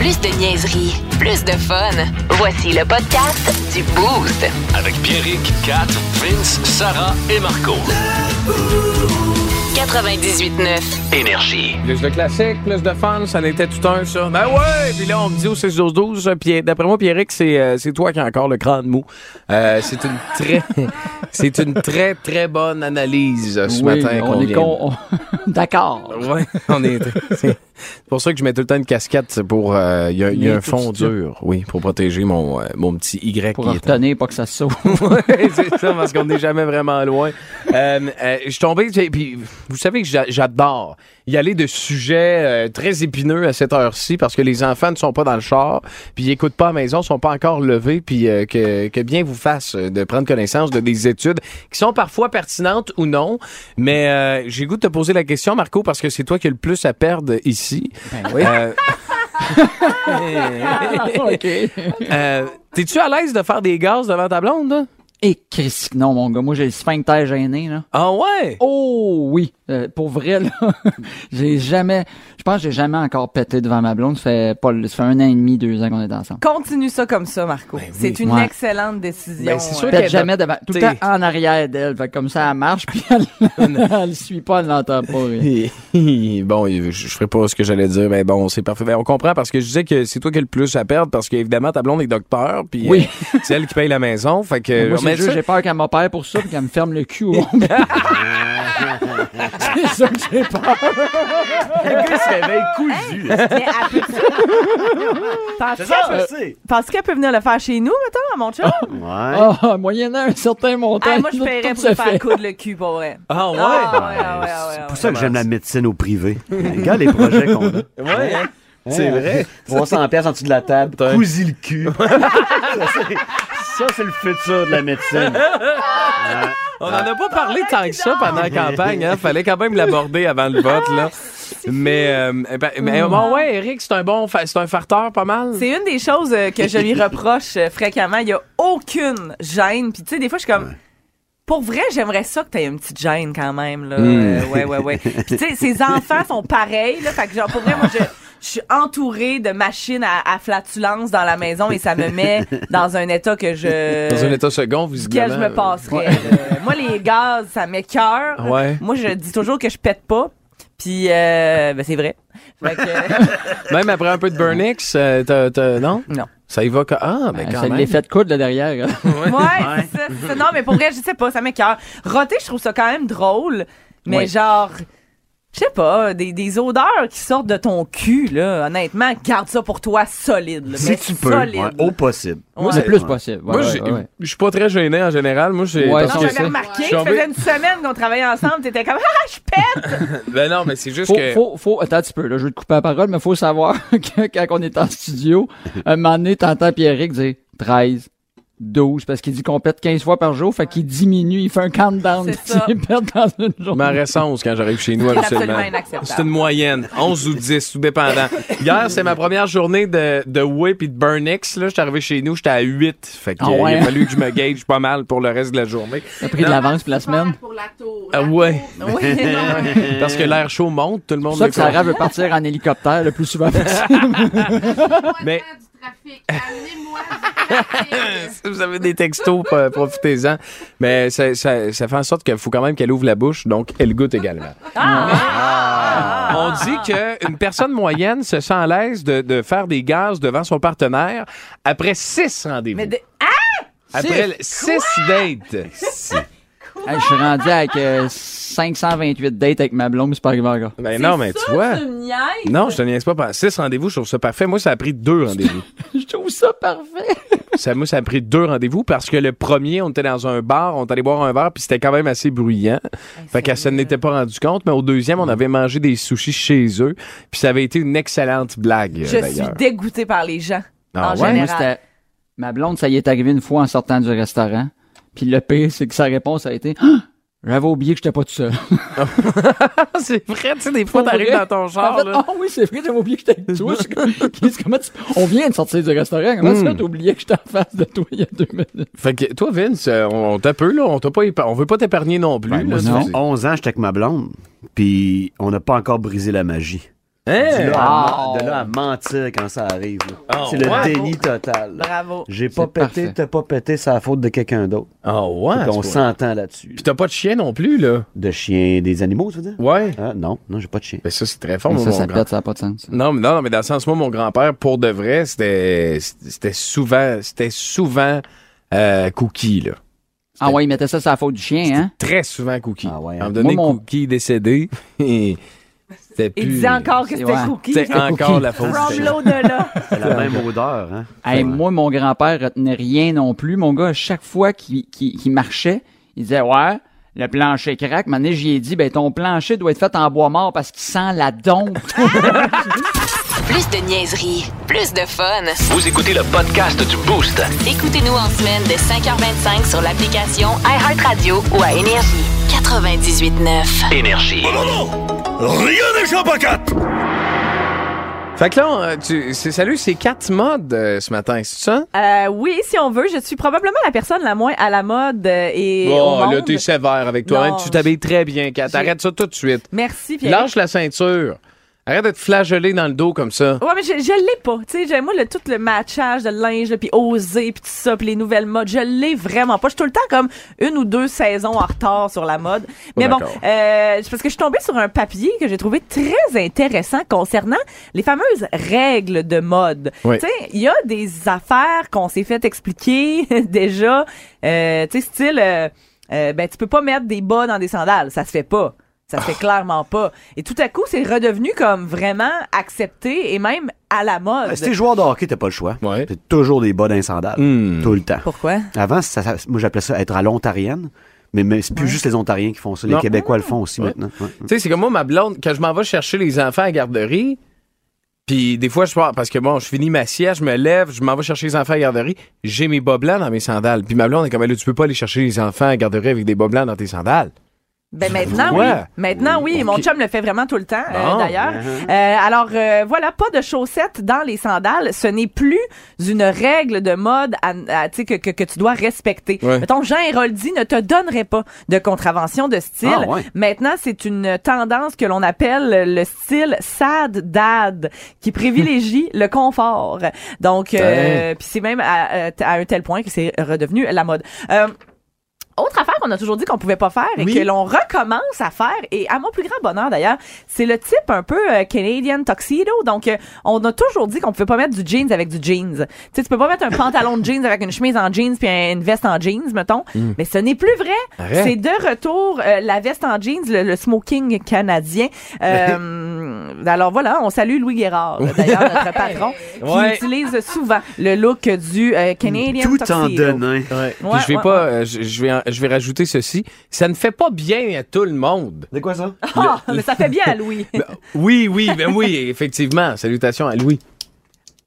Plus de niaiserie, plus de fun. Voici le podcast du Boost. Avec Pierrick, Kat, Vince, Sarah et Marco. 98.9. Énergie. Plus de classique, plus de fun, ça n'était tout un, ça. Ben ouais! Puis là, on me dit au 6-12-12, puis d'après moi, Pierrick, c'est euh, c'est toi qui as encore le crâne mou. Euh, c'est une très c'est une très, très bonne analyse euh, ce Oui, matin on est con- on- D'accord. Ouais, on est. C'est pour ça que je mets tout le temps une casquette, c'est pour. euh, Il y a, y a un fond dur, oui, pour protéger mon, euh, mon petit Y Pour retenir, pas que ça saute. Ouais, c'est ça, parce qu'on n'est jamais vraiment loin. Euh, euh, je suis tombé, puis vous savez que j'a- j'adore y aller de sujets euh, très épineux à cette heure-ci parce que les enfants ne sont pas dans le char, puis ils écoutent pas à la maison, sont pas encore levés, puis euh, que, que bien vous fasse euh, de prendre connaissance de des études qui sont parfois pertinentes ou non. Mais euh, j'ai goût de te poser la question, Marco, parce que c'est toi qui as le plus à perdre ici. Ben oui. Euh, OK. euh, T'es-tu à l'aise de faire des gaz devant ta blonde, là? Et Chris, non, mon gars, moi, j'ai le sphincter gêné, là. Ah ouais? Oh oui, Euh, pour vrai là, j'ai jamais, je pense que j'ai jamais encore pété devant ma blonde. Ça fait pas, ça fait un an et demi, deux ans qu'on est ensemble. Continue ça comme ça, Marco. C'est une Ouais. excellente décision. Ben, c'est sûr euh. jamais devant, tout le temps en arrière d'elle. Fait que comme ça, elle marche puis elle, elle suit pas, elle l'entend pas. oui. bon, je, je ferai pas ce que j'allais dire, mais bon, c'est parfait. Ben, on comprend parce que je disais que c'est toi qui as le plus à perdre parce qu'évidemment, ta blonde est docteur, puis Oui. euh, c'est elle qui paye la maison. Fait que, Moi, mais c'est ça- j'ai peur qu'elle m'opère pour ça puis qu'elle me ferme le cul au C'est ça que j'ai peur. Le gars se réveille cousu. Mais elle peut- Penses-tu qu'elle- Penses-tu qu'elle peut venir le faire chez nous, mettons, à mon chum? Ouais. Ah, moyennant un certain montant. Ah, moi, je tout paierais se pour lui faire fait. coudre le cul, pour vrai. Ah ouais? Ah, ouais, ah, ouais, ah, ouais, ah, C'est ouais. pour ça que j'aime la médecine au privé. Regarde les projets qu'on a. Ouais, hein? C'est vrai. 300 pièces en dessous de la table, cousi le cul. ça, c'est- le futur de la médecine. On en a pas parlé tant que ça pendant la campagne, hein? Fallait quand même l'aborder avant le vote, là. Mais, euh, ben, mais bon, ouais, Eric, c'est un bon, fa- c'est un farteur pas mal. C'est une des choses euh, que je lui reproche euh, fréquemment. Il y a aucune gêne. Puis tu sais, des fois, je suis comme... Pour vrai, j'aimerais ça que tu aies une petite gêne quand même. Là. Euh, ouais, ouais, ouais. Puis tu sais, ses enfants sont pareils. Là, fait que genre, pour vrai, moi, je, je suis entourée de machines à, à flatulence dans la maison et ça me met dans un état que je... Dans un état second, duquel visiblement. je me passerais. là. Moi, les gaz, ça m'écœure. Ouais. Moi, je dis toujours que je pète pas. Puis, euh, ben, c'est vrai. Fait que, Même après un peu de Burnix, euh, t'as- t'as- non? non. Ça y va que, ah, ben, quand C'est même. l'effet de coude là derrière. hein. Ouais, c'est ça, c'est ça. Non, mais pour vrai, je sais pas, ça m'écœure. Roter, je trouve ça quand même drôle, mais Oui. genre, je sais pas, des, des odeurs qui sortent de ton cul, là, honnêtement, garde ça pour toi solide. là, Si mais tu peux, Solide. ouais, au possible. Ouais. C'est plus possible. Ouais, Moi, je suis pas très gêné en général. Moi, j'ai. Ouais, j'avais remarqué, ça faisait une semaine qu'on travaillait ensemble, t'étais comme, ah, je pète! Ben non, mais c'est juste Faut, que. faut, faut, attends un petit peu, là, je vais te couper la parole, mais faut savoir que quand on est en studio, un moment donné, t'entends Pierrick dire 13, 12, parce qu'il dit qu'on pète 15 fois par jour, fait qu'il diminue, il fait un countdown ça. s'il pète dans une journée. reste 11 quand j'arrive chez nous, absolument. C'est une moyenne. 11 ou 10, tout dépendant. Hier, c'est ma première journée de, de Whip et de Burnix. Là, j'étais arrivé chez nous, j'étais à 8. Fait que, Ah ouais, il a fallu que je me gage pas mal pour le reste de la journée. T'as pris de l'avance pour la semaine. Ah ouais. Oui, Parce que l'air chaud monte, tout le monde pour ça que Sarah veut partir en hélicoptère le plus souvent possible. Mais si vous avez des textos, pa- profitez-en. Mais ça, ça, ça fait en sorte qu'il faut quand même qu'elle ouvre la bouche, donc elle goûte également. Ah! On dit qu'une personne moyenne se sent à l'aise de, de faire des gaz devant son partenaire après six rendez-vous. Mais de- Après le- six dates. Hey, je suis rendu avec euh, 528 dates avec ma blonde, mais c'est pas arrivé encore. Ben non, mais tu vois. Tu me niaises? Non, je te niaise pas. Par six rendez-vous, je trouve ça parfait. Moi, ça a pris deux rendez-vous. Je trouve ça parfait. ça, moi, ça a pris deux rendez-vous parce que le premier, on était dans un bar, on est allé boire un verre, puis c'était quand même assez bruyant. fait qu'elle se sérieux? n'était pas rendu compte, mais au deuxième, on avait mangé des sushis chez eux, puis ça avait été une excellente blague, Je suis dégoûtée par les gens. Ah en ouais? Général. c'était. Ma blonde, ça y est arrivé une fois en sortant du restaurant. Puis le pire, c'est que sa réponse a été Ah! J'avais oublié que j'étais pas tout seul. c'est vrai, tu sais, des fois, t'arrives dans ton En char, fait, là. Ah oui, c'est vrai, j'avais oublié que j'étais avec toi. Comment tu- On vient de sortir du restaurant. Comment Hmm. ça, t'as oublié que j'étais en face de toi il y a deux minutes? Fait que toi, Vince, euh, on, on t'a peu, là. On t'a pas épa- on veut pas t'épargner non plus. Ben, moi, là, ça non. fait 11 ans, j'étais avec ma blonde, puis on n'a pas encore brisé la magie. De Hein? là, Ah. à, de là à mentir quand ça arrive. Ah, c'est le déni total. Bravo. J'ai pas pété, t'as pas pété, c'est la faute de quelqu'un d'autre. Ah ouais. On s'entend là-dessus. Puis t'as pas de chien non plus, là. De chiens, des animaux, tu veux dire? Ouais. Ah, non, non, j'ai pas de chien. Ben ça, c'est très fort, moi, ça, mon ça grand- pète, ça n'a pas de sens. Non, mais non, non, mais dans le sens, moi, mon grand-père, pour de vrai, c'était, c'était souvent, c'était souvent, euh, Cookie, là. Ah ouais, il mettait ça sur la faute du chien, hein? Très souvent Cookie. Ah ouais, À un hein. moment donné, Moi, mon- Cookie est décédé. c'était Il plus... disait encore que c'était ouais. cookie. C'est encore la faute. From l'au-delà. C'est la même odeur, hein? Hey, Moi, mon grand-père retenait rien non plus. Mon gars, à chaque fois qu'il marchait, il disait Ouais, le plancher craque. Maintenant, j'y ai dit Ben, ton plancher doit être fait en bois mort parce qu'il sent la dompe. Plus de niaiserie, plus de fun. Vous écoutez le podcast du Boost. Écoutez-nous en semaine de 5h25 sur l'application iHeartRadio ou à Énergie. 98.9. Énergie. Fait que là, euh, tu, salut, c'est quatre modes euh, ce matin, c'est ça? Euh, oui, si on veut, je suis probablement la personne la moins à la mode euh, et au Oh, monde. là, t'es sévère avec toi. Non, hein. Tu t'habilles très bien, Kat. Arrête ça tout de suite. Merci, Pierre. Lâche la ceinture. Arrête de te flageoler dans le dos comme ça. Ouais, mais je, je l'ai pas. Tu sais, moi, le, tout le matchage de linge, puis oser, puis tout ça, puis les nouvelles modes, je l'ai vraiment pas. Je suis tout le temps comme une ou deux saisons en retard sur la mode. Mais bon, euh, parce que je suis tombée sur un papier que j'ai trouvé très intéressant concernant les fameuses règles de mode. Oui. Tu sais, il y a des affaires qu'on s'est fait expliquer déjà. Euh, tu sais, style, euh, euh, ben, tu peux pas mettre des bas dans des sandales. Ça se fait pas. Ça se fait clairement pas. Et tout à coup, c'est redevenu comme vraiment accepté et même à la mode. Euh, Si t'es joueur de hockey, t'as pas le choix. Ouais. T'as toujours des bas d'un sandales. Hmm. Tout le temps. Pourquoi? Avant, ça- ça- moi, j'appelais ça être à l'ontarienne. Mais, mais c'est plus juste les Ontariens qui font ça. Les Non. Québécois le font aussi Ouais. maintenant. Ouais. Tu sais, c'est comme moi, ma blonde, quand je m'en vais chercher les enfants à la garderie, puis des fois, je pars, parce que bon, je finis ma sieste, je me lève, je m'en vais chercher les enfants à la garderie, j'ai mes bas blancs dans mes sandales. Puis ma blonde est comme, là, tu peux pas aller chercher les enfants à la garderie avec des bas blancs dans tes sandales. Ben maintenant Ouais. oui. Maintenant oui, mon chum le fait vraiment tout le temps euh, d'ailleurs. Euh, alors euh, voilà, pas de chaussettes dans les sandales, ce n'est plus une règle de mode à, à- tu sais, que, que, que tu dois respecter. Ouais. Mettons Jean Héroldi ne te donnerait pas de contravention de style. Ah, ouais. Maintenant, c'est une tendance que l'on appelle le style sad dad qui privilégie le confort. Donc euh, puis c'est même à, à un tel point que c'est redevenu la mode. Euh, autre affaire qu'on a toujours dit qu'on pouvait pas faire et Oui. que l'on recommence à faire, et à mon plus grand bonheur d'ailleurs, c'est le type un peu euh, Canadian tuxedo. Donc, euh, on a toujours dit qu'on pouvait pas mettre du jeans avec du jeans. Tu sais, tu peux pas mettre un pantalon de jeans avec une chemise en jeans puis une veste en jeans, mettons. Mais ce n'est plus vrai. C'est de retour euh, la veste en jeans, le, le smoking canadien. Euh, alors voilà, on salue Louis Guérard, d'ailleurs notre patron, qui Ouais. utilise souvent le look du euh, Canadian Tout tuxedo. en donnant. Ouais. Ouais, Puis je vais ouais, pas, je, je vais, en- je vais rajouter ceci. Ça ne fait pas bien à tout le monde. C'est quoi ça? Ah, mais ça fait bien à Louis. Oui, oui, ben oui, effectivement. Salutations à Louis.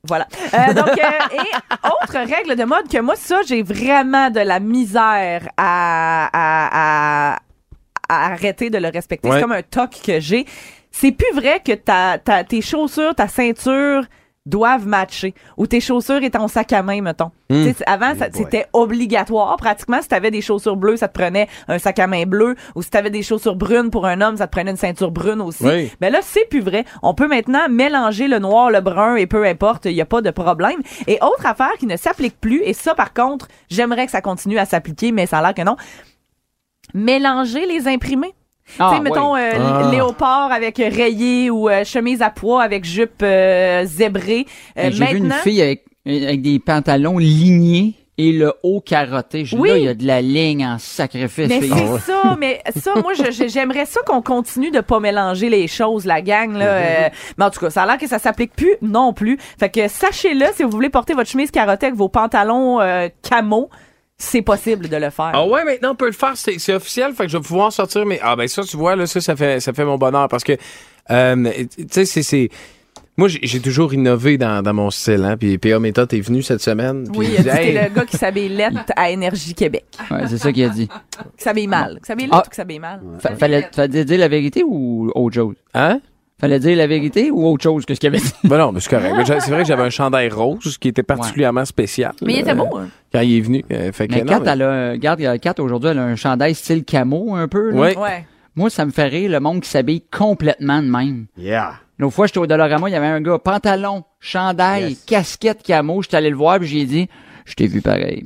Voilà. Euh, donc, euh, et autre règle de mode que moi, ça, j'ai vraiment de la misère à, à, à, à arrêter de le respecter. Ouais. C'est comme un toc que j'ai. C'est plus vrai que ta, ta, tes chaussures, ta ceinture doivent matcher ou tes chaussures et ton sac à main mettons. Hmm. Avant c'était obligatoire pratiquement si tu avais des chaussures bleues ça te prenait un sac à main bleu ou si tu avais des chaussures brunes pour un homme ça te prenait une ceinture brune aussi. Oui. Ben là, c'est plus vrai. On peut maintenant mélanger le noir, le brun et peu importe, il n'y a pas de problème. Et autre affaire qui ne s'applique plus, et ça par contre, j'aimerais que ça continue à s'appliquer, mais ça a l'air que non. Mélanger les imprimés. Ah, tu sais, mettons oui. euh, Ah. léopard avec rayé ou euh, chemise à pois avec jupe euh, zébrée. Euh, J'ai vu une fille avec, avec des pantalons lignés et le haut carotté. Je Oui. Là, il y a de la ligne en sacrifice. Mais c'est ça, mais ça, moi, j'aimerais ça qu'on continue de pas mélanger les choses, la gang, là. euh, mais en tout cas, ça a l'air que ça s'applique plus non plus. Fait que sachez-le, si vous voulez porter votre chemise carottée avec vos pantalons euh, camo, c'est possible de le faire. Ah ouais, maintenant on peut le faire, c'est c'est officiel, fait que je vais pouvoir sortir mais ah ben ça tu vois là ça ça fait ça fait mon bonheur parce que euh, tu sais c'est c'est moi j'ai j'ai toujours innové dans, dans mon style hein puis PA Méthode est venu cette semaine puis Oui, il a dit, Hey, t'es le gars qui s'habille lettre à Énergie Québec. Ouais, c'est ça qu'il a dit. Qui s'habille mal. Qui s'habille Ah. ou qui s'habille mal? Fa- fallait, fallait dire la vérité ou autre chose? hein? Fallait dire la vérité ou autre chose que ce qu'il avait dit? Ben non, mais c'est correct. C'est vrai que j'avais un chandail rose qui était particulièrement spécial. Mais il était euh, beau, hein? Quand il est venu. euh, fait que Mais non, Kat, mais- elle a, regarde, il y a Kat aujourd'hui, elle a un chandail style camo un peu. là. Ouais. Ouais. Moi, ça me fait rire le monde qui s'habille complètement de même. Yeah. L'autre fois, j'étais au Dollarama, il y avait un gars, pantalon, chandail, Yes. casquette camo. J'étais allé le voir, puis j'ai dit, je t'ai vu pareil.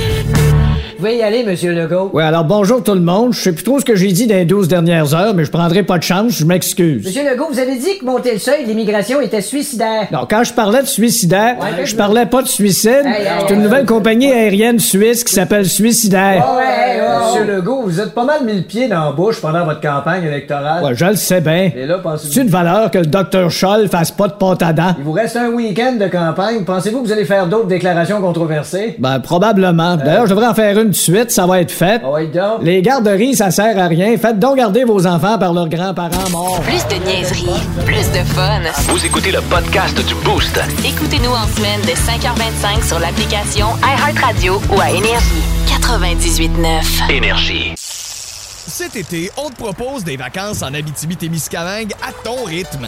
pouvez y aller, Monsieur Legault. Oui, alors bonjour tout le monde. Je sais plus trop ce que j'ai dit dans les 12 dernières heures, mais je prendrai pas de chance, je m'excuse. Monsieur Legault, vous avez dit que monter le seuil de l'immigration était suicidaire. Non, quand je parlais de suicidaire, Ouais, je parlais pas de suicide. Hey, hey, C'est une nouvelle hey. compagnie aérienne suisse qui s'appelle Suicidaire. Ouais. Monsieur Legault, vous êtes pas mal mis le pied dans la bouche pendant votre campagne électorale. Ouais, je le sais bien. Et là, pensez-vous... C'est une valeur que le docteur Scholl fasse pas de pâte à dents? Il vous reste un week-end de campagne. Pensez-vous que vous allez faire d'autres déclarations controversées? Ben, probablement. D'ailleurs, je devrais en faire une de suite, ça va être fait. Ah. Les garderies, ça sert à rien. Faites donc garder vos enfants par leurs grands-parents morts. Plus de niaiserie, plus de fun. Vous écoutez le podcast du Boost. Écoutez-nous en semaine de 5h25 sur l'application iHeartRadio ou à Énergie. 98.9. Énergie. Cet été, on te propose des vacances en Abitibi-Témiscamingue à ton rythme.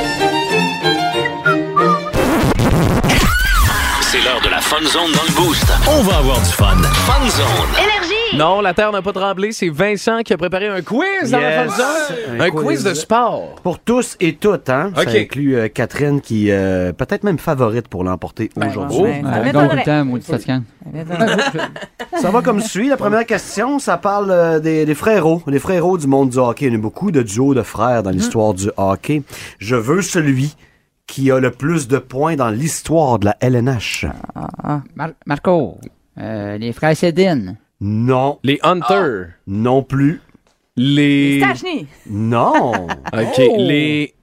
Fun Zone dans le Boost. On va avoir du fun. Fun Zone. Non, la Terre n'a pas tremblé. C'est Vincent qui a préparé un quiz dans la Yes. Fun Zone. Un Un, quiz. quiz. de sport. Pour tous et toutes, hein? OK. Ça inclut euh, Catherine qui euh, peut-être même favorite pour l'emporter aujourd'hui. Oh. Ben, tout le temps, maudit fatigant. Ça va comme suit. La première question, ça parle euh, des, des frérots. Les frérots du monde du hockey. Il y en a beaucoup de duos de frères dans l'histoire du hockey. Je veux celui qui a le plus de points dans l'histoire de la LNH. Mar- Marco, euh, les frères Cédine. Non, Les Hunters. non plus. Les. Stachny. Non, OK. Les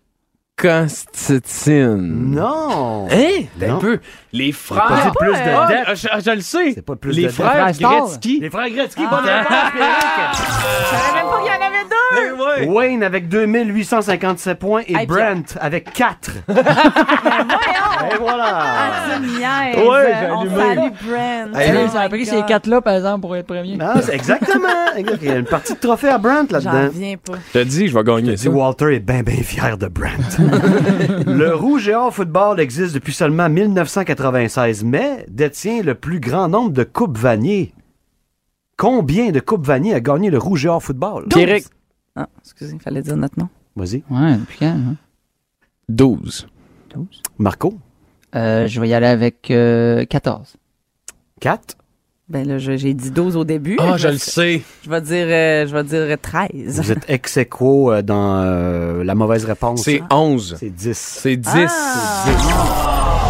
Constantine. non. Hein? Un peu. Les Pas frères. plus de euh, Ah, dettes. je, je le sais. C'est pas plus les de frères frères Star. Gretzky. Les frères Gretzky, Ah. bonne réponse, Pierrick. Je savais même pas qu'il y en avait deux. Eh ouais. Wayne avec 2857 points et Hey, Brent avec 4. Voyons. Et voilà. Ah. Ouais, j'ai On allumé. salue Brent. Hey, Oh ça pris God. ces quatre-là, par exemple, pour être premier. Non, c'est exactement. Exact. Il y a une partie de trophée à Brent J'en là-dedans. reviens pas. Je te dis, je vais gagner Si Walter est bien, bien fier de Brent. le Rouge et Or football existe depuis seulement 1996, mais détient le plus grand nombre de coupes Vanier. Combien de coupes Vanier a gagné le Rouge et Or football? Pierrick. Ah, excusez, il fallait dire notre nom. Vas-y. Ouais, depuis quand? hein? 12. Marco? Euh, je vais y aller avec euh, 14. 4? Ben là, j'ai dit 12 au début. Ah, je vais- le sais. Je vais dire, euh, je vais dire 13. Vous êtes ex aequo, euh, dans euh, la mauvaise réponse. C'est 11. C'est 10. C'est 10. Ah.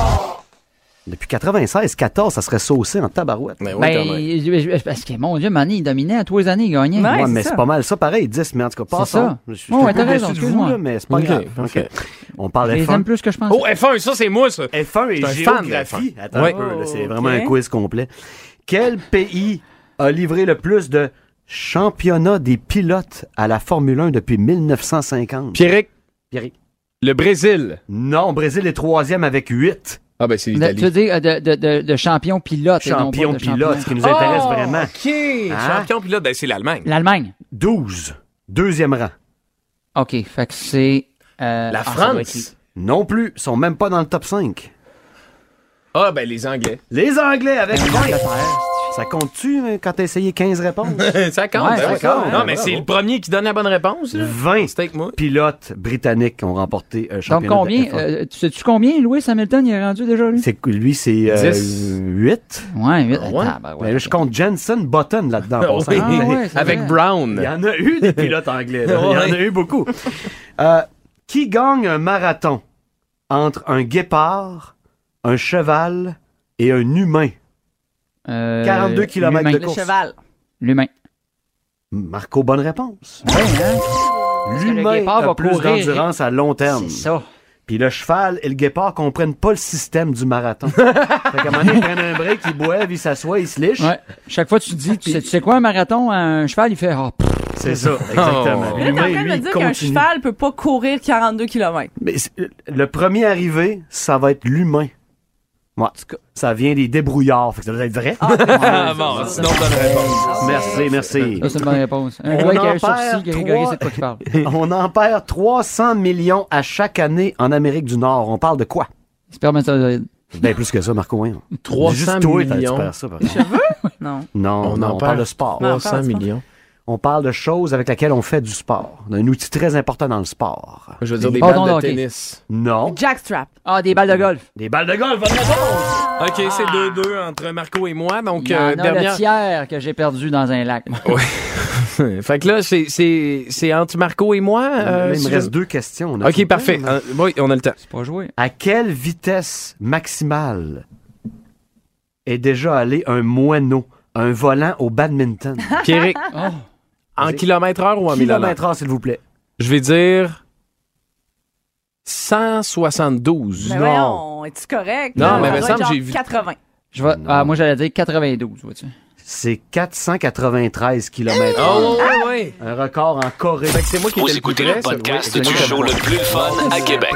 Depuis 96, 14, ça serait saucé en tabarouette. Mais oui, Ben, quand même. je- je- parce que, mon Dieu, Manny, il dominait à tous les années, il gagnait. Ouais, mais c'est pas mal ça, pareil, 10, mais en tout cas, passons. ça. Je suis ouais, raison, de vous, là, mais c'est pas grave. On parle Je les F1. aime plus que je pense. Oh, F1, ça, c'est moi, ça. F1 et fan géographie. F1. Attends Ouais. un peu, c'est vraiment un quiz complet. Quel pays a livré le plus de championnats des pilotes à la Formule 1 depuis 1950? Pierrick, Pierrick. le Brésil. Non, Brésil est troisième avec 8. Ah, ben, c'est De- Tu veux l'Italie. dire euh, de, de, de, de champion pilote. et non pas Champion de pilote, champion- ce qui nous intéresse Oh, vraiment. OK. Hein? Champion pilote, ben, c'est l'Allemagne. L'Allemagne. 12. Deuxième rang. OK, fait que c'est... euh, La ah, France. Non plus. Ils sont même pas dans le top 5. Ah, ben, les Anglais. Les Anglais avec 20. Ça compte-tu euh, quand t'as essayé 15 réponses? ça compte, Ouais, ben ça compte. Non, mais c'est le premier qui donne la bonne réponse. là. 20 C'est avec moi. pilotes britanniques ont remporté un Donc championnat. combien? de F1. euh, tu sais-tu combien Louis Hamilton il est rendu déjà, lui? C'est lui, c'est euh, 10. 8. Ouais, huit. Ouais? Ah, ben ouais. Là, je compte Jensen Button là-dedans. Oui, Ah ouais, c'est avec vrai. Brown. Il y en a eu des pilotes anglais. là. Il y en a eu beaucoup. Euh, qui gagne un marathon entre un guépard, un cheval et un humain? Euh, 42 kilomètres l'humain. de Le course. cheval. L'humain. Marco, bonne réponse. Ouais, hein? L'humain guépard a va plus courir. d'endurance à long terme. C'est ça. Puis le cheval et le guépard comprennent pas le système du marathon. fait qu'à un moment donné, ils prennent un break, ils boivent, ils s'assoient, ils se lichent. Ouais. Chaque fois, tu te dis, tu sais, tu sais quoi, un marathon, un cheval, il fait, pff, C'est ça, exactement. Oh. Là, t'es en L'humain, train de me dire qu'un continue. cheval peut pas courir 42 km. Mais c'est- le premier arrivé, ça va être l'humain. Ouais. Ça vient des débrouillards. Fait que ça doit être vrai. Ah, bon, sinon, bonne réponse. Merci, merci. ça, c'est une bonne réponse. Un On gars qui a en un sourcil, perd Grégory, trois. c'est de quoi qu'il parle. On en perd 300 millions à chaque année en Amérique du Nord. On parle de quoi? Spermatozoïde. Ben plus que ça, Marco. Hein. 300 Juste toi, t'as- millions. Tu perds ça, par exemple. Non. Non, On non, en on perd parle de sport. Non. 300 millions. On parle de choses avec lesquelles on fait du sport. Un outil très important dans le sport. Je veux dire des balles de tennis. Non. Jackstrap. Ah, des balles de golf. Des balles de golf, bonne réponse! OK, c'est 2-2 entre Marco et moi. Donc, Il y en euh, a dernière. le tiers que j'ai perdu dans un lac. fait que là, c'est- c'est c'est entre Marco et moi. euh, il me je- reste deux questions. On a OK, temps, parfait. là. Euh, oui, on a le temps. C'est pas joué. À quelle vitesse maximale est déjà allé un moineau, un volant au badminton? Pierrick, Oh. En kilomètre heure ou en mille? Kilomètre heure, s'il vous plaît. Je vais dire 172. Mais Non. es-tu correct? Non, mais Ça me semble être j'ai vu- 80. Je vais, Non. ah, moi, j'allais dire 92, vois-tu. C'est 493 km Oh, oui, oui. Un record en Corée. Fait que c'est moi qui Vous plus écoutez le podcast Oui, du show le plus fun à Québec.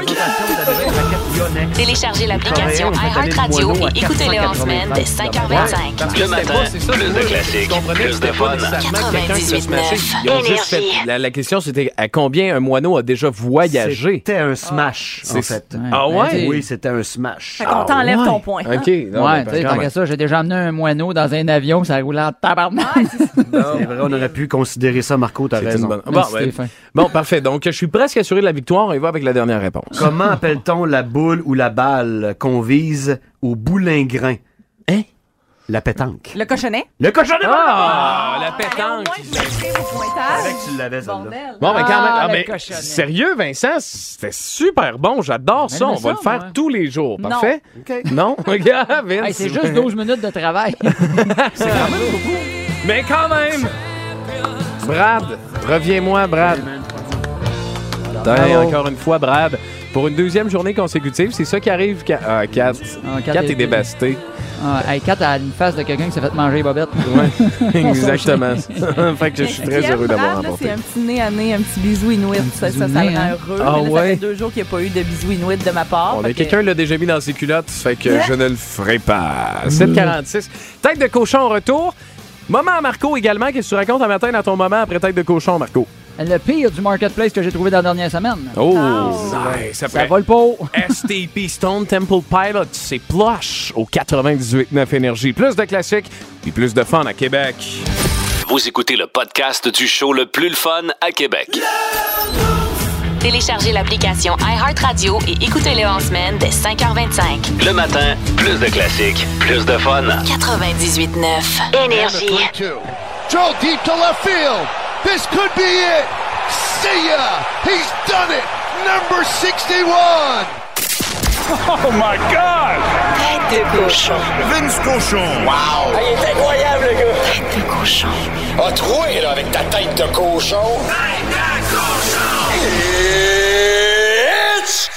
Téléchargez l'application iHeartRadio et écoutez-le en semaine dès 5h25. Parce que Le matin, pas- c'est ça, plus de classiques, plus de fun. nécessairement quelqu'un qui se 98.9 smashait. Ils ont juste fait- Énergie. la, la question, c'était à combien un moineau a déjà voyagé? C'était un smash, en C'est- fait. Ah ouais? Oui, c'était un smash. Fait qu'on t'enlève ouais. ton point. OK. Ouais, tant qu'à ça, j'ai déjà emmené un moineau dans un avion, ça tabarnak. C'est vrai, on aurait pu considérer ça, Marco, t'as raison. bonne- Bon, Merci, ouais. Stéphane. Bon, parfait. Donc, je suis presque assuré de la victoire. On y va avec la dernière réponse. Comment appelle-t-on la boule ou la balle qu'on vise au boulingrin? Hein? La pétanque. Le cochonnet? Le cochonnet! Ah, la pétanque. m'inscris au pointage. Avec tu l'avais, celle-là. Bon, ben quand même. Ah, Ah, ben, cochonnet. sérieux, Vincent, c'était super bon. J'adore Mais ça. On va le faire moi. tous les jours. Non. Parfait? Non? Regarde, Vince. Hey, c'est juste 12 minutes de travail. Mais quand même! Brad, reviens-moi, Brad. Encore une fois, Brad. Pour une deuxième journée consécutive, c'est ça qui arrive. Ka- Ah, Kat. Ah, Kat Kat est- dévastée. Ah, hey, Kat a une face de quelqu'un qui s'est fait manger les bobettes. Ouais, exactement. fait que je suis très heureux d'avoir remporté. C'est un petit nez à nez, un petit bisou inuit. Ça, ça, ça nez, hein? heureux. Ah mais là, ouais? Ça fait deux jours qu'il n'y a pas eu de bisou inuit de ma part. On Fait a que- quelqu'un l'a déjà mis dans ses culottes, fait que je ne le ferai pas. 746. Tête de cochon en retour. Moment à Marco également. Qu'est-ce que tu racontes un matin dans ton moment après tête de cochon, Marco? Le pire du marketplace que j'ai trouvé dans la dernière semaine. Oh, Ah. nice. Ça Après vole pas. STP Stone Temple Pilot, c'est plush au 98.9 Énergie. Plus de classiques et plus de fun à Québec. Vous écoutez le podcast du show le plus le fun à Québec. Téléchargez l'application iHeartRadio et écoutez-le en semaine dès 5h25. Le matin, plus de classiques, plus de fun. 98.9 Énergie. Throw deep to left field. This could be it. See ya. He's done it. Number 61. Oh my God! Tête de cochon. Vince Cochon. Wow. Ah, il est incroyable, le gars! Tête de cochon. Ah, A troué, là, avec ta tête de cochon. Tête de cochon. It's time!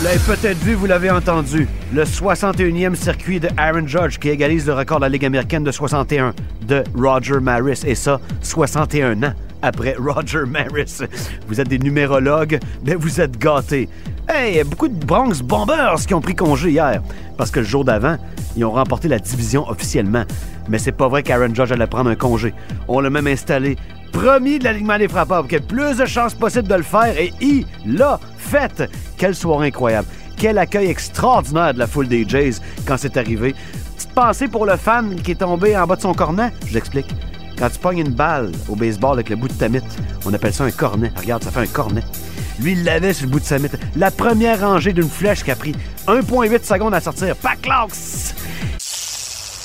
Vous l'avez peut-être vu, vous l'avez entendu. Le 61e circuit de Aaron Judge qui égalise le record de la Ligue américaine de 61 de Roger Maris. Et ça, 61 ans après Roger Maris. Vous êtes des numérologues, mais vous êtes gâtés. Hey, beaucoup de Bronx Bombers qui ont pris congé hier. Parce que le jour d'avant, ils ont remporté la division officiellement. Mais c'est pas vrai qu'Aaron Judge allait prendre un congé. On l'a même installé premier de l'alignement des frappeurs pour qu'il y ait plus de chances possible de le faire. Et il l'a fait. Quelle soirée incroyable. Quel accueil extraordinaire de la foule des Jays quand c'est arrivé. Petite pensée pour le fan qui est tombé en bas de son cornet. Je l'explique. Quand tu pognes une balle au baseball avec le bout de ta mythe, on appelle ça un cornet. Regarde, ça fait un cornet. Lui, il l'avait sur le bout de sa mythe. La première rangée d'une flèche qui a pris 1,8 secondes à sortir. Paclax!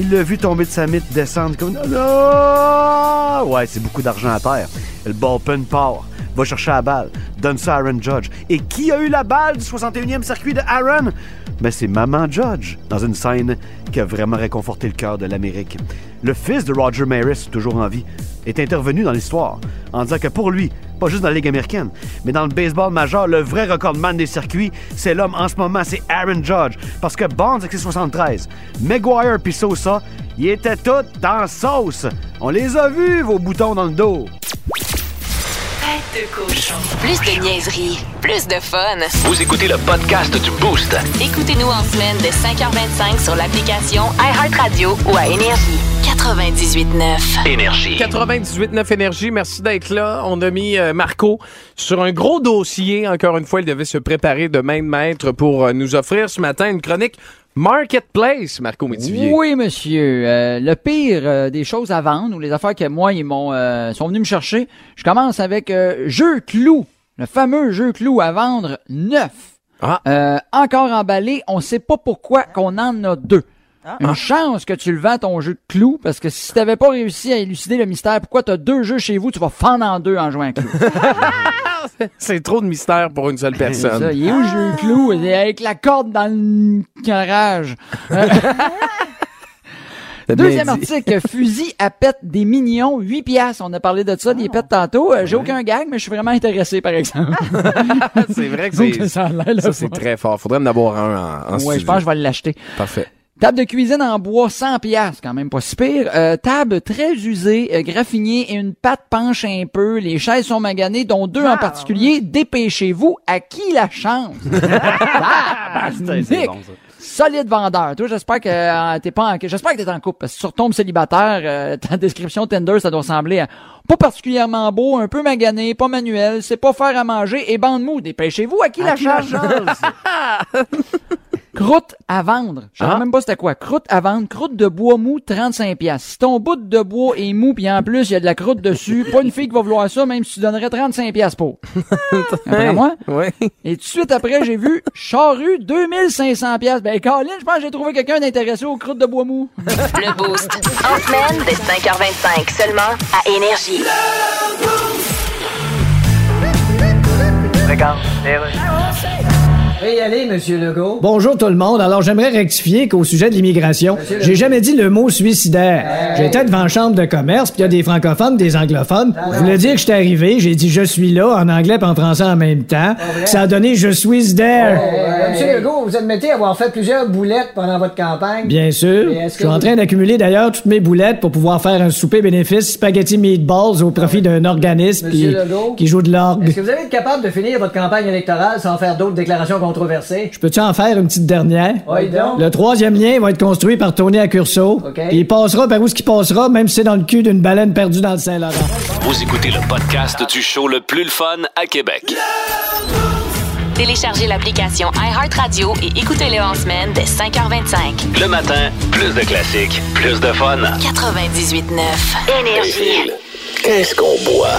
Il l'a vu tomber de sa mythe, descendre comme... Non! Ouais, c'est beaucoup d'argent à terre. Le bullpen part. Va chercher la balle. Donne ça à Aaron Judge. Et qui a eu la balle du 61e circuit de Aaron? Ben, c'est Maman Judge, dans une scène qui a vraiment réconforté le cœur de l'Amérique. Le fils de Roger Maris, toujours en vie, est intervenu dans l'histoire en disant que pour lui, pas juste dans la Ligue américaine, mais dans le baseball majeur, le vrai recordman des circuits, c'est l'homme en ce moment, c'est Aaron Judge. Parce que Bonds avec ses 73, Maguire puis Sosa, ils étaient tous dans sauce. On les a vus, vos boutons dans le dos. Tête de cochon. Plus de niaiserie, plus de fun. Vous écoutez le podcast du Boost. Écoutez-nous en semaine de 5h25 sur l'application iHeartRadio ou à Énergie. 98.9. Énergie. 98.9 Énergie, merci d'être là. On a mis euh, Marco sur un gros dossier. Encore une fois, il devait se préparer de main de maître pour euh, nous offrir ce matin une chronique Marketplace, Marco Métivier. Oui, monsieur. Euh, le pire euh, des choses à vendre ou les affaires que moi, ils m'ont euh, sont venus me chercher, je commence avec euh, jeu clou. Le fameux jeu clou à vendre neuf. Ah. Euh, encore emballé, on sait pas pourquoi qu'on en a deux. Une chance que tu le vends ton jeu de clou, parce que si t'avais pas réussi à élucider le mystère, pourquoi t'as deux jeux chez vous, tu vas fendre en deux en jouant à clou. C'est trop de mystère pour une seule C'est ça, personne. il est où le jeu de clou? Il est avec la corde dans le garage. Deuxième article, fusil à pète des mignons, 8 piastres. On a parlé de ça, des pètes tantôt. Euh, J'ai aucun gag, mais je suis vraiment intéressé, par exemple. c'est vrai que c'est ça c'est très fort. Faudrait en avoir un en, en Ouais, je pense que je vais l'acheter. Parfait. Table de cuisine en bois, 100 piastres, quand même pas si pire. Euh, table très usée, euh, graffinée et une patte penche un peu. Les chaises sont maganées, dont deux en particulier. Dépêchez-vous. À qui la chance? Ah, Nick! Solide vendeur. Toi, j'espère que euh, t'es pas en... j'espère que t'es en couple. Parce que si tu retombes célibataire, euh, ta description Tinder, ça doit ressembler à pas particulièrement beau, un peu magané, pas manuel, c'est pas faire à manger et bande mou. Dépêchez-vous. À qui la chance? Croûte à vendre. Je savais Ah. même pas c'était quoi. Croûte à vendre. Croûte de bois mou, 35 pièces. Si ton bout de bois est mou puis en plus il y a de la croûte dessus, pas une fille qui va vouloir ça même si tu donnerais 35 pièces pour. Après moi. Oui. Et tout de suite après, j'ai vu charrue 2500 pièces. Ben Colin, je pense que j'ai trouvé quelqu'un d'intéressé aux croûtes de bois mou. Le Boost. En semaine dès 5h25 seulement à Énergie. Veuillez y aller, Monsieur Legault. Bonjour tout le monde. Alors, j'aimerais rectifier qu'au sujet de l'immigration, j'ai jamais dit le mot suicidaire. J'étais devant la chambre de commerce, puis il y a des francophones, des anglophones. Je voulais dire que j'étais arrivé, j'ai dit je suis là en anglais puis en français en même temps. Ça a donné je suis there. Euh, Monsieur Legault, vous admettez avoir fait plusieurs boulettes pendant votre campagne. Bien sûr. Et Je suis en train d'accumuler d'ailleurs toutes mes boulettes pour pouvoir faire un souper bénéfice spaghetti meatballs au profit d'un organisme Monsieur qui, Legault? qui joue de l'orgue. Est-ce que vous allez être capable de finir votre campagne électorale sans faire d'autres déclarations Je peux-tu en faire une petite dernière? Oui, donc. Le troisième lien va être construit par Tony Accurso. OK. Il passera par où ce qui passera, même si c'est dans le cul d'une baleine perdue dans le Saint-Laurent. Vous écoutez le podcast du show le plus le fun à Québec. Téléchargez l'application iHeartRadio et écoutez-le en semaine dès 5h25. Le matin, plus de classiques, plus de fun. 98.9. Énergie. Qu'est-ce qu'on boit?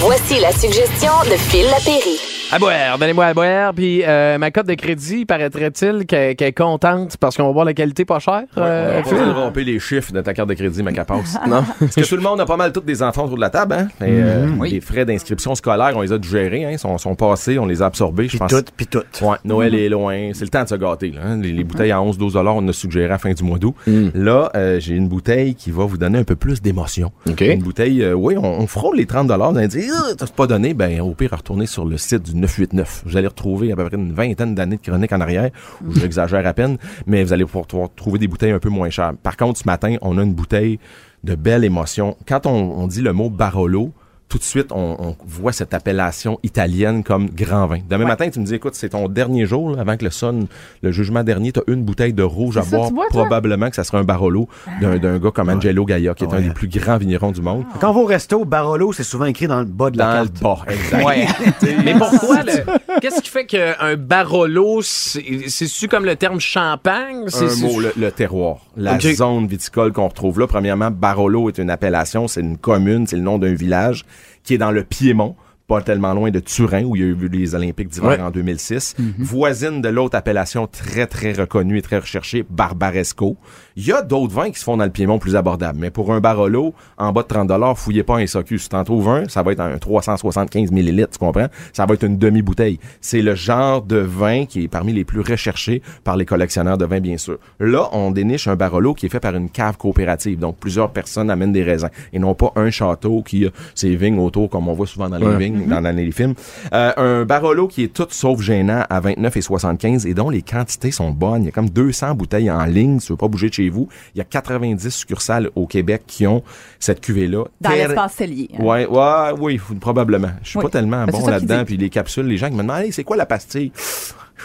Voici la suggestion de Phil Lapéry. À boire, donnez-moi à boire. Puis euh, ma cote de crédit, paraîtrait-il qu'elle est contente parce qu'on va voir la qualité pas chère. euh, On va romper les chiffres de ta carte de crédit, ma capace. Non. Parce que tout le monde a pas mal tous des enfants autour de la table, hein? Et, euh, Mhm. Les frais d'inscription scolaire, on les a gérés, hein? Ils sont, sont passés, on les a absorbés, je Puis pense. tout, puis tout. Ouais, Noël est loin. C'est le temps de se gâter. Là, hein? les, les bouteilles à 11-12 dollars, on a suggéré à la fin du mois d'août. Là, euh, j'ai une bouteille qui va vous donner un peu plus d'émotion. OK. Une bouteille, euh, oui, on, on frôle les 30 dollars. Vous allez dire, t'as pas donné, ben au pire, retournez sur le site du 989. Vous allez retrouver à peu près une vingtaine d'années de chroniques en arrière. où J'exagère à peine, mais vous allez pouvoir trouver des bouteilles un peu moins chères. Par contre, ce matin, on a une bouteille de belle émotion. Quand on dit le mot Barolo, tout de suite, on, on voit cette appellation italienne comme grand vin. Demain matin, tu me dis, écoute, c'est ton dernier jour, là, avant que le sonne, le jugement dernier, tu as une bouteille de rouge à boire. Probablement que ça sera un Barolo d'un d'un gars comme Angelo Gaia, qui est un des plus grands vignerons du monde. Quand on va au resto, Barolo, c'est souvent écrit dans le bas de la Dans le bas, exact. Ouais. Mais pourquoi le... Qu'est-ce qui fait qu'un Barolo, c'est c'est-tu comme le terme champagne? C'est- un c'est- mot, le, le terroir. La zone viticole qu'on retrouve là. Premièrement, Barolo est une appellation, c'est une commune, c'est le nom d'un village qui est dans le Piémont, pas tellement loin de Turin, où il y a eu les Olympiques d'hiver Ouais. en 2006. Voisine de l'autre appellation très, très reconnue et très recherchée, Barbaresco. Il y a d'autres vins qui se font dans le Piémont plus abordables. Mais pour un Barolo, en bas de 30 fouillez pas un SAQ. Si t'en trouves un, ça va être un 375 millilitres, tu comprends? Ça va être une demi-bouteille. C'est le genre de vin qui est parmi les plus recherchés par les collectionneurs de vins, bien sûr. Là, on déniche un Barolo qui est fait par une cave coopérative. Donc, plusieurs personnes amènent des raisins. Et non pas un château qui a ses vignes autour, comme on voit souvent dans les vignes, dans, dans les films. Euh, un Barolo qui est tout sauf gênant à 29 et 75 et dont les quantités sont bonnes. Il y a comme 200 bouteilles en ligne. Tu veux pas bouger de chez vous, il y a 90 succursales au Québec qui ont cette cuvée-là. Dans Terre- l'espace cellier. hein. Ouais, ouais, oui, probablement. Je suis Oui. pas tellement Ben, bon là-dedans. Puis les capsules, les gens qui me demandent, Hey, c'est quoi la pastille?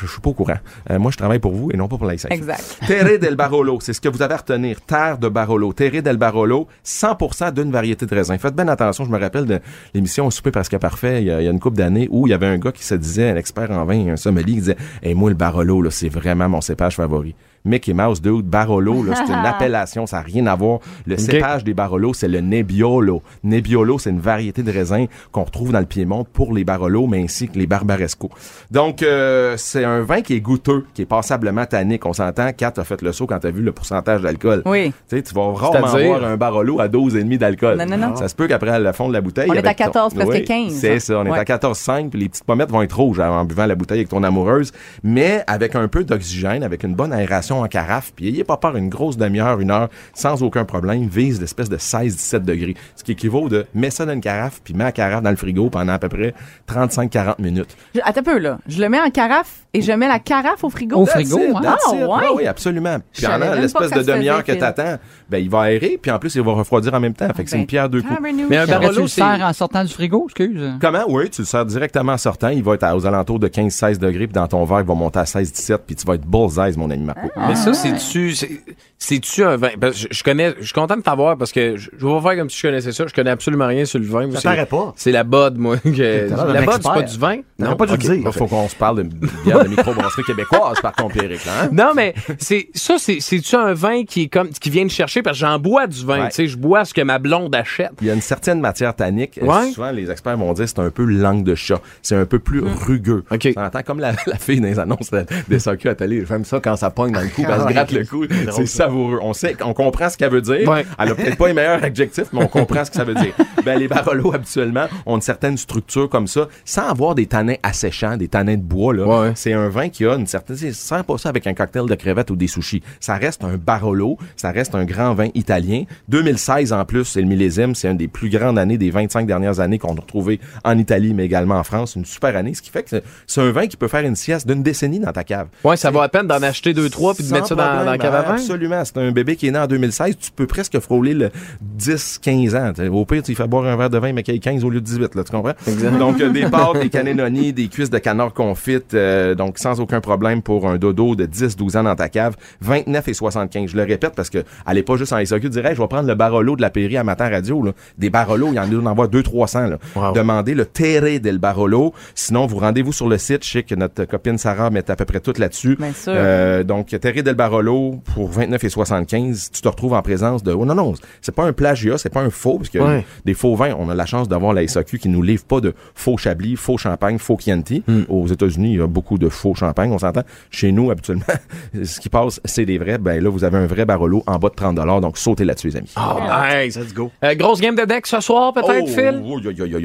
Je, suis pas au courant. Euh, moi, je travaille pour vous et non pas pour la. Exact. Terre del Barolo, c'est ce que vous avez à retenir. Terre de Barolo. Terre del Barolo, 100% d'une variété de raisin. Faites bien attention. Je me rappelle de l'émission Souper presque parfait il y a, il y a une couple d'années où il y avait un gars qui se disait, un expert en vin, un sommelier, qui disait, hey, moi, le Barolo, là, c'est vraiment mon cépage favori. Mickey Mouse, dude, Barolo, là, c'est une appellation, ça n'a rien à voir. Le cépage des Barolo, c'est le Nebbiolo. Nebbiolo, c'est une variété de raisin qu'on retrouve dans le Piémont pour les Barolo, mais ainsi que les Barbaresco. Donc, euh, c'est un vin qui est goûteux, qui est passablement tannique. On s'entend, Kat a fait le saut quand t'as vu le pourcentage d'alcool. Oui. Tu sais, tu vas rarement boire un Barolo à 12,5 d'alcool. Non, non, non. Ça se peut qu'après le fond de la bouteille... On est à 14, ton- presque Oui, 15. C'est ça, on est à 14,5, puis les petites pommettes vont être rouges en buvant la bouteille avec ton amoureuse, mais avec un peu d'oxygène, avec une bonne aération en carafe, puis ayez pas peur, une grosse demi-heure, une heure, sans aucun problème, vise l'espèce de 16-17 degrés, ce qui équivaut de mets ça dans une carafe, puis mets la carafe dans le frigo pendant à peu près 35-40 minutes. Je- Attends peu, là. Je le mets en carafe et je mets la carafe au frigo. Au frigo, it, hein? Ah, it. ouais? oui, absolument. Puis pendant même l'espèce de demi-heure que t'attends, ben, il va aérer, puis en plus, il va refroidir en même temps. Fait que c'est Ben, une pierre deux coups. Mais un Barolo, le c'est... faire en sortant du frigo, excuse? Comment? Oui, tu le sers directement en sortant. Il va être aux alentours de 15-16 degrés, puis dans ton verre, il va monter à 16-17, puis tu vas être bullseye, mon ami Marco. Mais ça, c'est-tu, c'est- c'est-tu un vin? parce que je, connais, je suis content de t'avoir parce que je, je vais faire comme si je connaissais ça. Je connais absolument rien sur le vin. Ça c'est- paraît pas. C'est la bod, moi. la bod, c'est pas du vin? T'aurais pas le dire. Il faut qu'on se parle de bière de microbrasserie québécoise par ton Pierrick, là, hein? Non, mais c'est ça, c'est c'est-tu un vin qui est comme qui vient de chercher? Parce que j'en bois du vin. Ouais. Tu sais, je bois ce que ma blonde achète. Il y a une certaine matière tannique. Ouais. Souvent, les experts vont dire que c'est un peu langue de chat. C'est un peu plus rugueux. OK. Ça entend comme la, la fille dans les annonces de- des SAQ à télé. J'aime ça quand ça pogne dans le cou, quand elle se gratte le cou. C'est savoureux. On sait, on comprend ce qu'elle veut dire. Ouais. Elle a peut-être pas les meilleurs adjectifs, mais on comprend ce que ça veut dire. Ben, les Barolo, habituellement, ont une certaine structure comme ça, sans avoir des tanins asséchants, des tanins de bois, là. Ouais. C'est un vin qui a une certaine, c'est- sers pas ça avec un cocktail de crevettes ou des sushis. Ça reste un Barolo. Ça reste un grand vin italien. 2016, en plus, c'est le millésime. C'est une des plus grandes années des 25 dernières années qu'on a retrouvé en Italie, mais également en France. Une super année, ce qui fait que c'est- un vin qui peut faire une sieste d'une décennie dans ta cave. Ouais, ça vaut à peine d'en acheter deux, trois puis de mettre ça dans, problème, dans la cave à vin. Absolument. C'est un bébé qui est né en 2016. Tu peux presque frôler le 10-15 ans. T'sais, Au pire, tu lui fais boire un verre de vin, mais qu'il y ait 15 au lieu de 18, là, tu comprends? Donc, euh, des pâtes, des cannelloni, des cuisses de canard confites. euh, donc, sans aucun problème pour un dodo de 10-12 ans dans ta cave. 29 et 75. Je le répète parce que allez pas juste en SAQ Hey, je vais prendre le Barolo de la Péri à Matin Radio. Là. Des Barolos, il y en a, on en voit 200-300. Là. Demandez le Terre del Barolo. Sinon, vous rendez-vous sur le site. Je sais que notre copine Sarah met à peu près tout là-dessus. Bien sûr. Euh, donc, Terre del Barolo pour 29 et 75. Tu te retrouves en présence de... Oh non, non, c'est pas un plagiat, c'est pas un faux, parce que Ouais. des faux vins, on a la chance d'avoir la SAQ qui nous livre pas de faux Chablis, faux champagne, faux Chianti. Aux États-Unis, il y a beaucoup de faux champagne, on s'entend. Chez nous, habituellement, ce qui passe, c'est des vrais. Ben là, vous avez un vrai Barolo en bas de 30 donc sautez là-dessus, les amis. Ah, nice. Let's go. Euh, grosse game de deck ce soir, peut-être, Oh, Phil?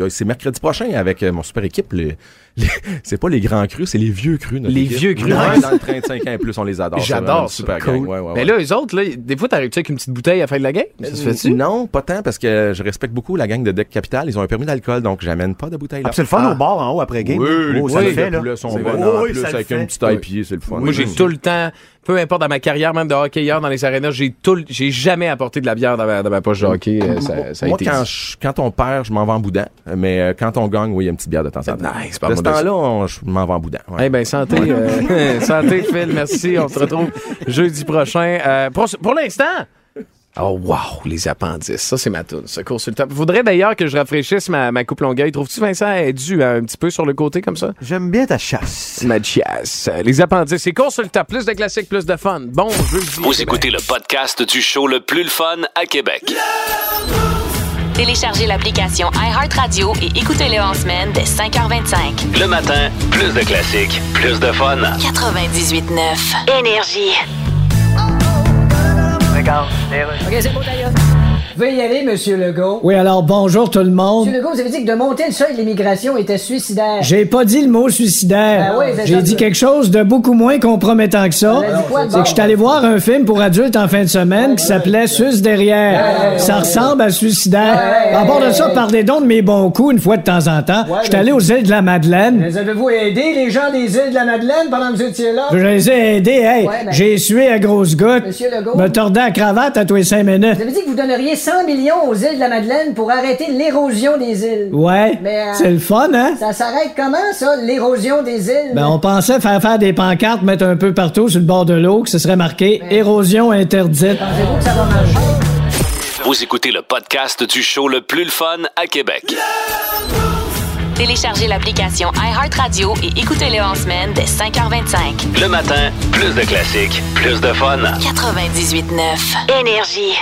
oh, c'est mercredi prochain avec euh, mon super équipe. les- c'est pas les grands crus, c'est les vieux crus. notre Les équipe. vieux crus, Ouais. Dans le 35 ans et plus, on les adore. J'adore. Super Cool. gang. Ouais, ouais, Mais là, eux autres, là, des fois, t'arrives-tu avec une petite bouteille à la fin de la game? Ça se fait-tu? Non, pas tant, parce que je respecte beaucoup la gang de Deck Capital. Ils ont un permis d'alcool, donc j'amène pas de bouteille là. Ah, c'est le fun au bar en haut après game. Oui, les Oh, ça le fait, là. vrai. En Oui, plus, avec fait. une petite IPA, c'est le fun. Moi, j'ai tout le temps, peu importe dans ma carrière, même de hockeyeur dans les arénas, j'ai tout, j'ai jamais apporté de la bière dans ma, dans ma poche de hockey. euh, Ça, ça a Moi, été quand, je- quand on perd, je m'en vais en boudin. Mais euh, quand on gagne, oui, il y a une petite bière de temps en temps. Nice, de ce temps-là, je m'en vais en boudin. ouais. Eh ben santé, euh, santé Phil, merci. On se retrouve jeudi prochain. Pour pour l'instant. Oh wow, les appendices, ça c'est ma toune, ça court sur le top. Faudrait d'ailleurs que je rafraîchisse ma, ma coupe longueuil. Trouves-tu Vincent est dû un petit peu sur le côté comme ça? J'aime bien ta chasse. Ma chiasse. Les appendices, c'est court sur le top. Plus de classiques, plus de fun. Bon jeudi. Vous écoutez le podcast du show le plus le fun à Québec. Téléchargez l'application iHeartRadio et écoutez-le en semaine dès 5h25. Le matin, plus de classiques, plus de fun. 98.9 Énergie. OK, c'est beau, d'ailleurs. Veuillez y aller, Monsieur Legault. Oui, alors bonjour tout le monde. Monsieur Legault, vous avez dit que de monter le seuil de l'immigration était suicidaire. J'ai pas dit le mot suicidaire. Ben oui, J'ai dit quelque chose de beaucoup moins compromettant que ça. C'est que je suis allé voir un film pour adultes en fin de semaine qui s'appelait Sus derrière. Ça ressemble à suicidaire. À part de ça, parlez donc de mes bons coups une fois de temps en temps. Je suis allé aux îles de la Madeleine. Les avez-vous aidé, les gens des îles de la Madeleine, pendant que vous étiez là? Je les ai aidés, hey. Ben- J'ai sué à grosses gouttes. Monsieur Legault. Me tordais la cravate à tous les cinq minutes. Vous avez dit que vous donneriez 100 millions aux îles de la Madeleine pour arrêter l'érosion des îles. Ouais. Mais, euh, C'est le fun, hein? Ça s'arrête comment, ça, l'érosion des îles? Ben, on pensait faire faire des pancartes, mettre un peu partout sur le bord de l'eau, que ce serait marqué érosion interdite. Pensez-vous que ça va marcher? Vous écoutez le podcast du show le plus le fun à Québec. Téléchargez l'application iHeartRadio et écoutez-le en semaine dès 5h25. Le matin, plus de classiques, plus de fun. 98.9 Énergie.